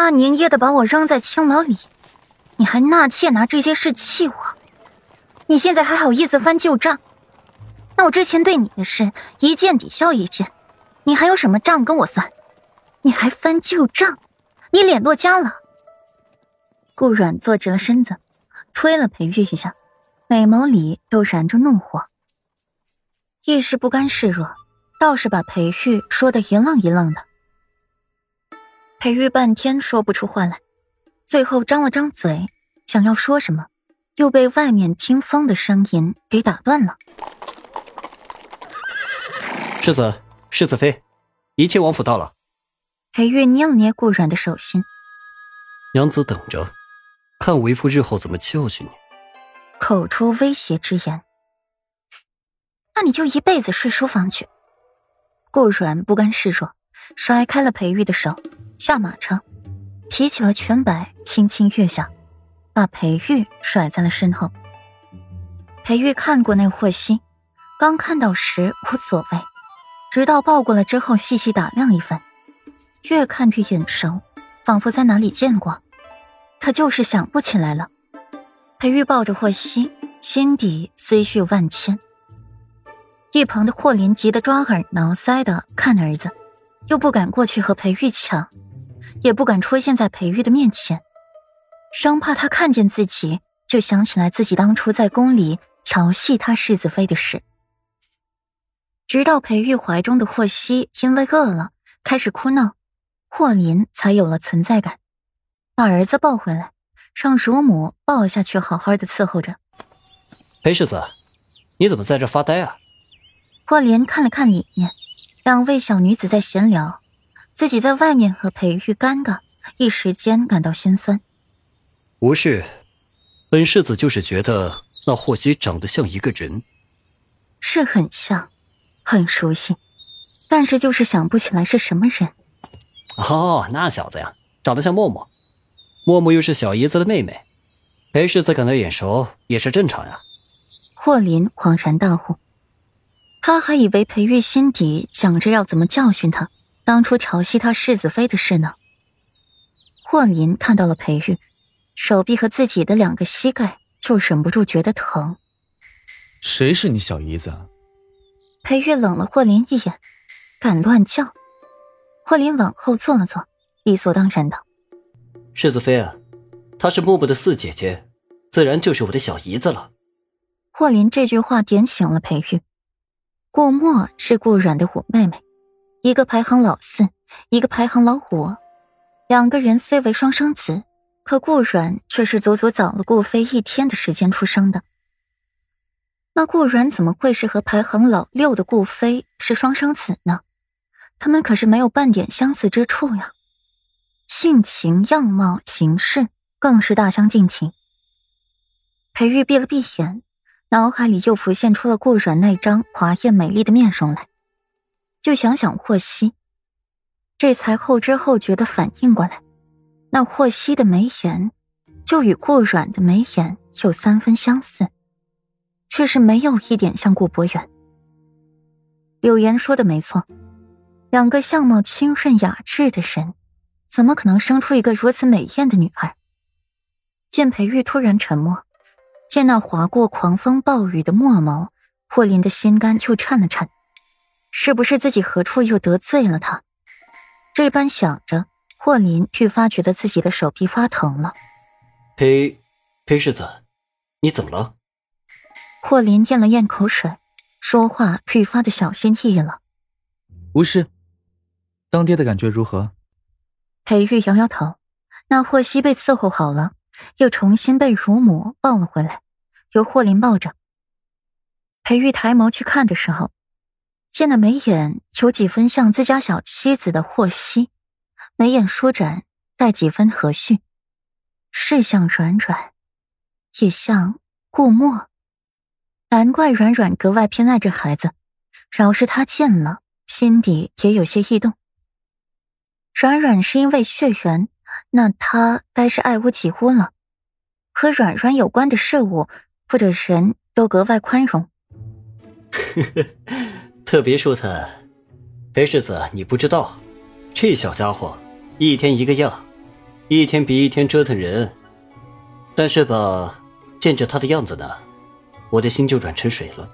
大年夜的把我扔在青楼里，你还纳妾拿这些事气我？你现在还好意思翻旧账？那我之前对你的事一件抵消一件，你还有什么账跟我算？你还翻旧账？你脸落家了？顾软坐直了身子，推了裴玉一下，美眸里都燃着怒火，一时不甘示弱，倒是把裴玉说的一愣一愣的。裴玉半天说不出话来，最后张了张嘴，想要说什么，又被外面听风的声音给打断了。世子，世子妃，一切王府到了。裴玉捏了捏顾软的手心，娘子等着，看为父日后怎么教训你。口出威胁之言，那你就一辈子睡书房去。顾软不甘示弱，甩开了裴玉的手。下马车，提起了裙摆，轻轻跃下，把裴玉甩在了身后。裴玉看过那霍希，刚看到时无所谓，直到抱过来之后，细细打量一番，越看越眼熟，仿佛在哪里见过，他就是想不起来了。裴玉抱着霍希，心底思绪万千。一旁的霍林急得抓耳挠腮的看儿子，又不敢过去和裴玉抢。也不敢出现在裴玉的面前，生怕他看见自己就想起来自己当初在宫里调戏他世子妃的事。直到裴玉怀中的霍希因为饿了开始哭闹，霍林才有了存在感，把儿子抱回来，让乳母抱下去，好好的伺候着。裴世子，你怎么在这发呆啊？霍林看了看里面，两位小女子在闲聊。自己在外面和裴玉尴尬，一时间感到心酸。无事，本世子就是觉得那霍希长得像一个人，是很像，很熟悉，但是就是想不起来是什么人。哦，那小子呀，长得像默默，默默又是小姨子的妹妹，裴世子感到眼熟也是正常呀。霍林恍然大悟，他还以为裴玉心底想着要怎么教训他。当初调戏他世子妃的事呢？霍林看到了裴玉，手臂和自己的两个膝盖，就忍不住觉得疼。谁是你小姨子？裴玉冷了霍林一眼，敢乱叫？霍林往后坐了坐，理所当然道：“世子妃啊，她是木木的四姐姐，自然就是我的小姨子了。”霍林这句话点醒了裴玉。顾墨是顾软的五妹妹。一个排行老四，一个排行老五，两个人虽为双生子，可顾软却是足足早了顾飞一天的时间出生的。那顾软怎么会是和排行老六的顾飞是双生子呢？他们可是没有半点相似之处呀，性情、样貌、行事更是大相径庭。裴玉闭了闭眼，脑海里又浮现出了顾软那张华艳美丽的面容来。就想想霍希，这才后知后觉的反应过来，那霍希的眉眼，就与顾软的眉眼有三分相似，却是没有一点像顾博远。柳岩说的没错，两个相貌清顺雅致的人，怎么可能生出一个如此美艳的女儿？见裴玉突然沉默，见那划过狂风暴雨的墨眸，霍林的心肝又颤了颤。是不是自己何处又得罪了他？这般想着，霍林愈发觉得自己的手臂发疼了。裴，裴世子，你怎么了？霍林咽了咽口水，说话愈发的小心翼翼了。无事。当爹的感觉如何？裴玉摇摇头。那霍希被伺候好了，又重新被乳母抱了回来，由霍林抱着。裴玉抬眸去看的时候。见那眉眼有几分像自家小妻子的霍希，眉眼舒展，带几分和煦，是像软软，也像顾墨。难怪软软格外偏爱这孩子，饶是他见了，心底也有些异动。软软是因为血缘，那他该是爱屋及乌了，和软软有关的事物或者人都格外宽容。呵 呵特别舒坦，裴世子，你不知道，这小家伙一天一个样，一天比一天折腾人。但是吧，见着他的样子呢，我的心就软成水了。